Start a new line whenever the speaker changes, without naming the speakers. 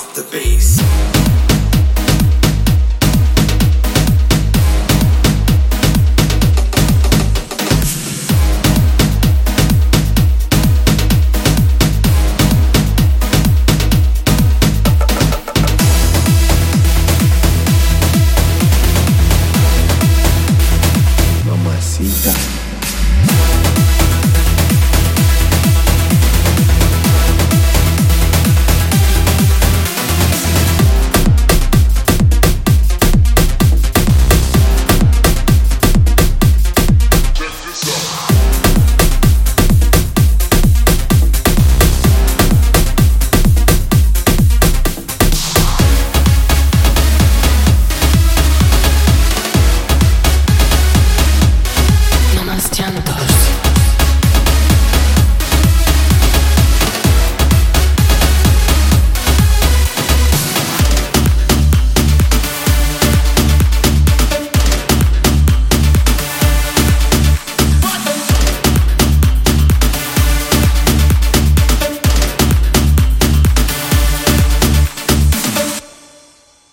off the bass.